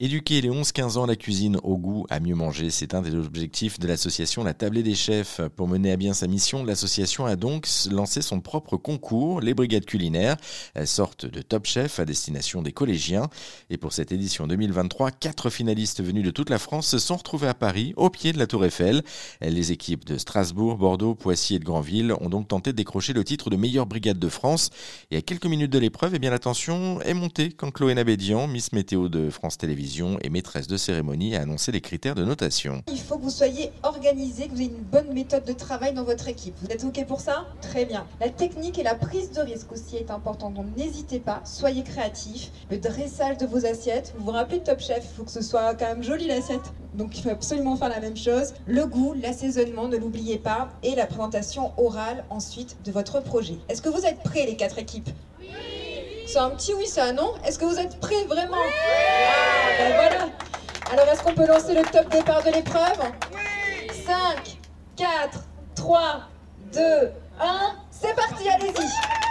Éduquer les 11-15 ans à la cuisine, au goût, à mieux manger, c'est un des objectifs de l'association La Tablée des Chefs. Pour mener à bien sa mission, l'association a donc lancé son propre concours, les Brigades culinaires. Elles sortent de Top Chef à destination des collégiens. Et pour cette édition 2023, quatre finalistes venus de toute la France se sont retrouvés à Paris, au pied de la Tour Eiffel. Les équipes de Strasbourg, Bordeaux, Poissy et de Granville ont donc tenté de décrocher le titre de meilleure brigade de France. Et à quelques minutes de l'épreuve, eh bien la tension est montée quand Chloé Nabédian, Miss Météo de France Télévisions, et maîtresse de cérémonie a annoncé les critères de notation. Il faut que vous soyez organisé, que vous ayez une bonne méthode de travail dans votre équipe. Vous êtes OK pour ça? Très bien. La technique et la prise de risque aussi est importante, donc n'hésitez pas, soyez créatifs. Le dressage de vos assiettes, vous vous rappelez de Top Chef, il faut que ce soit quand même joli l'assiette. Donc il faut absolument faire la même chose. Le goût, l'assaisonnement, ne l'oubliez pas, et la présentation orale ensuite de votre projet. Est-ce que vous êtes prêts les quatre équipes? C'est un petit oui, c'est un non. Est-ce que vous êtes prêts vraiment ah, ben voilà. Alors est-ce qu'on peut lancer le top départ de l'épreuve 5, 4, 3, 2, 1. C'est parti, allez-y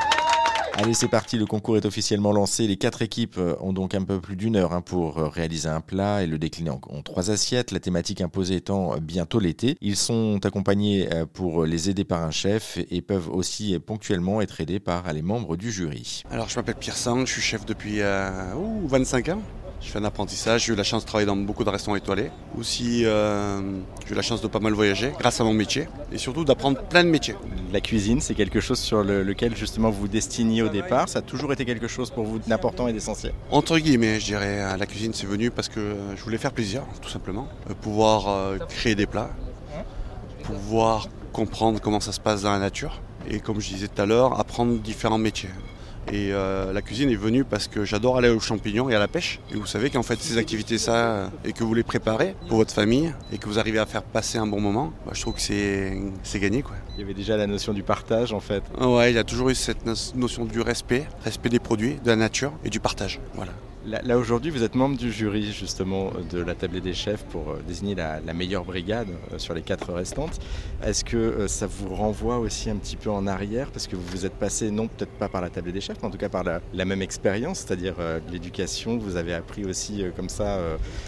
Allez, c'est parti, le concours est officiellement lancé. Les quatre équipes euh, ont donc un peu plus d'une heure hein, pour euh, réaliser un plat et le décliner en, trois assiettes. La thématique imposée étant euh, bientôt l'été. Ils sont accompagnés pour les aider par un chef et peuvent aussi ponctuellement être aidés par les membres du jury. Alors, je m'appelle Pierre Sang, je suis chef depuis 25 ans. Je fais un apprentissage, j'ai eu la chance de travailler dans beaucoup de restaurants étoilés. Aussi, euh, j'ai eu la chance de pas mal voyager grâce à mon métier et surtout d'apprendre plein de métiers. La cuisine, c'est quelque chose sur lequel justement vous destiniez au départ. Ça a toujours été quelque chose pour vous d'important et d'essentiel Entre guillemets, je dirais. La cuisine, c'est venu parce que je voulais faire plaisir, tout simplement. Euh, pouvoir euh, créer des plats, pouvoir comprendre comment ça se passe dans la nature et comme je disais tout à l'heure, apprendre différents métiers. Et euh, la cuisine est venue parce que j'adore aller aux champignons et à la pêche. Et vous savez qu'en fait ces activités ça et que vous les préparez pour votre famille et que vous arrivez à faire passer un bon moment, bah, je trouve que c'est gagné quoi. Il y avait déjà la notion du partage en fait. Ouais, il y a toujours eu cette notion du respect, respect des produits, de la nature et du partage. Voilà. Là, aujourd'hui, vous êtes membre du jury justement de la tablée des chefs pour euh, désigner la, meilleure brigade euh, sur les quatre restantes. Est-ce que euh, ça vous renvoie aussi un petit peu en arrière parce que vous vous êtes passé, non peut-être pas par la tablée des chefs, mais en tout cas par la, même expérience, c'est-à-dire l'éducation vous avez appris aussi comme ça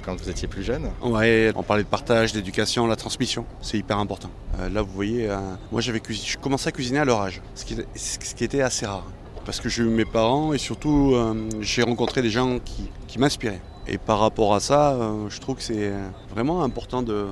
quand vous étiez plus jeune? Ouais, on parlait de partage, d'éducation, la transmission, c'est hyper important. là, vous voyez, moi j'avais je à cuisiner à leur âge, ce qui était assez rare parce que j'ai eu mes parents et surtout euh, j'ai rencontré des gens qui, m'inspiraient. Et par rapport à ça, euh, je trouve que c'est vraiment important de,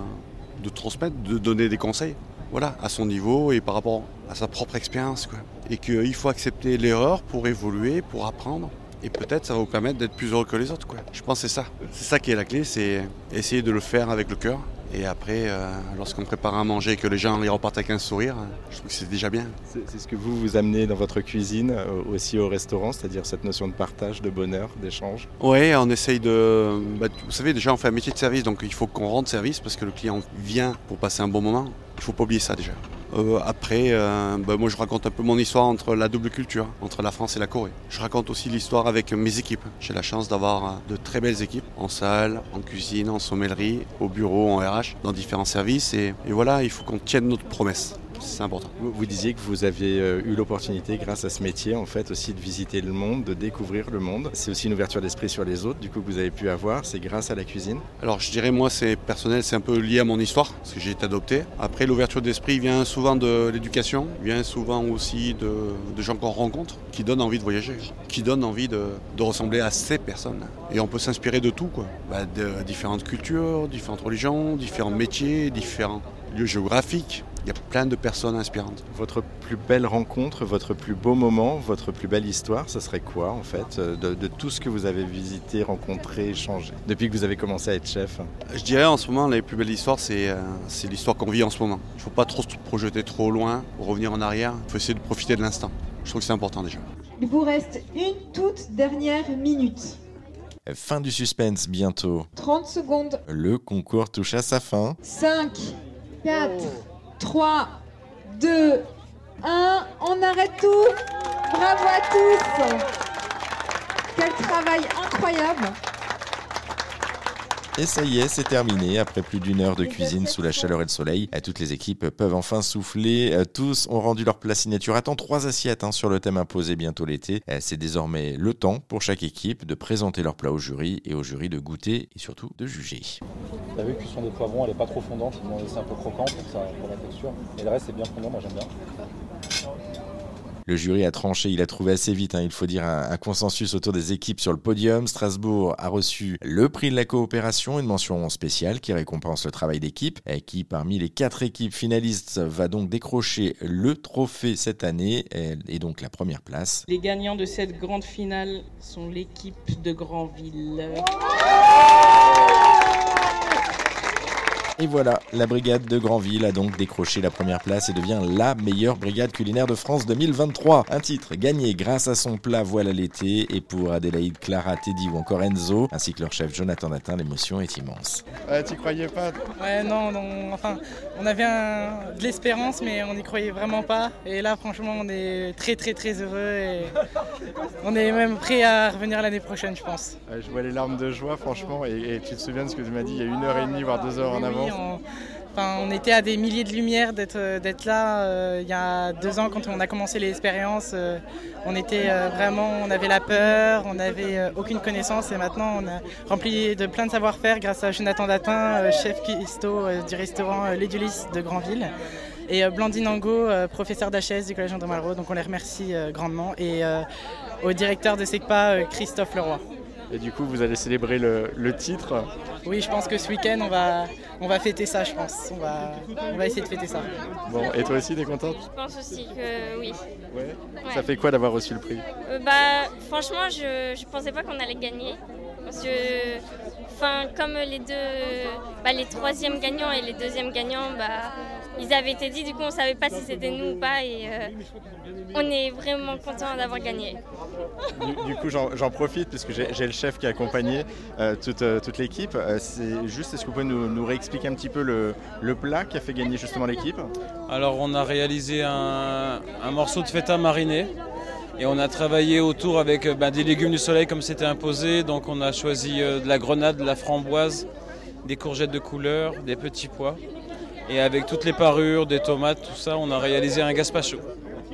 transmettre, de donner des conseils. Voilà, à son niveau et par rapport à sa propre expérience. Et qu'il faut accepter l'erreur pour évoluer, pour apprendre. Et peut-être ça va vous permettre d'être plus heureux que les autres. Quoi. Je pense que c'est ça. C'est ça qui est la clé, c'est essayer de le faire avec le cœur et après, euh, lorsqu'on prépare à manger et que les gens y repartent avec un sourire, je trouve que c'est déjà bien. C'est ce que vous vous amenez dans votre cuisine, euh, aussi au restaurant, c'est-à-dire cette notion de partage, de bonheur, d'échange Oui, on essaye de... Bah, vous savez, déjà on fait un métier de service, donc il faut qu'on rende service parce que le client vient pour passer un bon moment. Il ne faut pas oublier ça déjà. Euh, après, euh, bah, moi je raconte un peu mon histoire entre la double culture, entre la France et la Corée. Je raconte aussi l'histoire avec mes équipes. J'ai la chance d'avoir de très belles équipes en salle, en cuisine, en sommellerie, au bureau, en RH, dans différents services. et voilà, il faut qu'on tienne notre promesse c'est important. Vous, disiez que vous aviez euh, eu l'opportunité, grâce à ce métier, en fait, aussi de visiter le monde, de découvrir le monde. C'est aussi une ouverture d'esprit sur les autres, du coup, que vous avez pu avoir. C'est grâce à la cuisine Alors, je dirais, moi, c'est personnel, c'est un peu lié à mon histoire, parce que j'ai été adopté. Après, l'ouverture d'esprit vient souvent de l'éducation, vient souvent aussi de, gens qu'on rencontre, qui donnent envie de voyager, qui donnent envie de, ressembler à ces personnes. Et on peut s'inspirer de tout, quoi. Bah, de différentes cultures, différentes religions, différents métiers, différents lieux géographiques. Il y a plein de personnes inspirantes. Votre plus belle rencontre, votre plus beau moment, votre plus belle histoire, ce serait quoi en fait euh, de, tout ce que vous avez visité, rencontré, échangé depuis que vous avez commencé à être chef? Je dirais en ce moment, les plus belles histoires, c'est euh, l'histoire qu'on vit en ce moment. Il ne faut pas trop se projeter trop loin, revenir en arrière. Il faut essayer de profiter de l'instant. Je trouve que c'est important déjà. Il vous reste une toute dernière minute. Fin du suspense bientôt. 30 secondes. Le concours touche à sa fin. 5, 4, 3, 2, 1. On arrête tout. Bravo à tous. Quel travail incroyable. Et ça y est, c'est terminé. Après plus d'une heure de cuisine sous la chaleur et le soleil, toutes les équipes peuvent enfin souffler. Tous ont rendu leur plat signature. Attends, trois assiettes hein, sur le thème imposé bientôt l'été. C'est désormais le temps pour chaque équipe de présenter leur plat au jury et au jury de goûter et surtout de juger. T'as vu, cuisson des poivrons, elle est pas trop fondante. Ils m'ont laissé un peu croquant pour, ça, pour la texture. Et le reste, c'est bien fondant, moi j'aime bien. Le jury a tranché, il a trouvé assez vite, hein, il faut dire, un, consensus autour des équipes sur le podium. Strasbourg a reçu le prix de la coopération, une mention spéciale qui récompense le travail d'équipe, et qui parmi les quatre équipes finalistes va donc décrocher le trophée cette année, et donc la première place. Les gagnants de cette grande finale sont l'équipe de Grandville. Et voilà, la brigade de Granville a donc décroché la première place et devient la meilleure brigade culinaire de France 2023. Un titre gagné grâce à son plat voile à l'été et pour Adélaïde, Clara, Teddy ou encore Enzo, ainsi que leur chef Jonathan Natin, l'émotion est immense. Ouais, tu croyais pas Ouais, non, non, enfin, on avait de l'espérance, mais on n'y croyait vraiment pas. Et là, franchement, on est très, très, très heureux et on est même prêt à revenir l'année prochaine, je pense. je vois les larmes de joie, franchement, et, tu te souviens de ce que tu m'as dit il y a une heure et demie, voire deux heures en avant? On, était à des milliers de lumières d'être euh, là. Euh, il y a deux ans, quand on a commencé l'expérience, euh, on était vraiment, on avait la peur, on n'avait aucune connaissance, et maintenant on a rempli de plein de savoir-faire grâce à Jonathan Datin, chef cuistot du restaurant L'Édulis de Granville et Blandine Angot, professeur d'HS du Collège André Malraux. Donc on les remercie grandement. Et au directeur de SECPA, Christophe Leroy. Et du coup, vous allez célébrer le, titre Oui, je pense que ce week-end, on va, on va fêter ça, je pense. On va, on va essayer de fêter ça. Bon, et toi aussi, t'es contente? Je pense aussi que oui. Ouais. Ça fait quoi d'avoir reçu le prix? Euh, Bah, franchement, je ne pensais pas qu'on allait gagner. Parce que, enfin, comme les deux, bah, les troisièmes gagnants et les deuxièmes gagnants, bah, ils avaient été dit, du coup, on savait pas si c'était nous ou pas. Et euh, on est vraiment content d'avoir gagné. Du, coup, j'en profite puisque j'ai le chef qui a accompagné euh, toute, euh, toute l'équipe. C'est juste, est-ce que vous pouvez nous, réexpliquer un petit peu le, plat qui a fait gagner justement l'équipe Alors, on a réalisé un, morceau de feta mariné. Et on a travaillé autour avec ben, des légumes du soleil comme c'était imposé. Donc on a choisi de la grenade, de la framboise, des courgettes de couleur, des petits pois. Et avec toutes les parures, des tomates, tout ça, on a réalisé un gazpacho.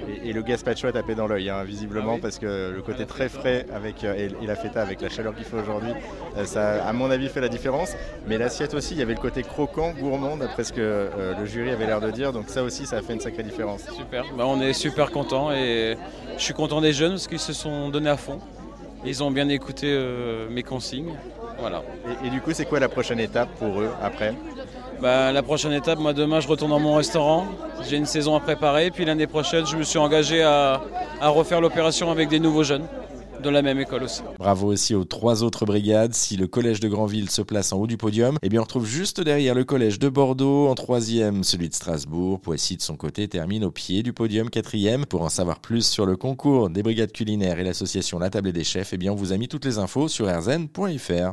Et, le gazpacho a tapé dans l'œil, hein, visiblement, ah parce que le côté très frais avec, euh, et, la feta avec la chaleur qu'il fait aujourd'hui, euh, ça à mon avis fait la différence. Mais l'assiette aussi, il y avait le côté croquant, gourmand, d'après ce que euh, le jury avait l'air de dire. Donc ça aussi, ça a fait une sacrée différence. Super, bah, on est super content et je suis content des jeunes parce qu'ils se sont donnés à fond. Ils ont bien écouté mes consignes. Voilà. Et, et du coup, c'est quoi la prochaine étape pour eux après? Bah, la prochaine étape, moi demain je retourne dans mon restaurant. J'ai une saison à préparer. Puis l'année prochaine, je me suis engagé à, refaire l'opération avec des nouveaux jeunes de la même école aussi. Bravo aussi aux trois autres brigades. Si le collège de Granville se place en haut du podium, eh bien on retrouve juste derrière le collège de Bordeaux, en troisième celui de Strasbourg. Poissy de son côté termine au pied du podium quatrième. Pour en savoir plus sur le concours des brigades culinaires et l'association La Table des Chefs, eh bien on vous a mis toutes les infos sur rzn.fr.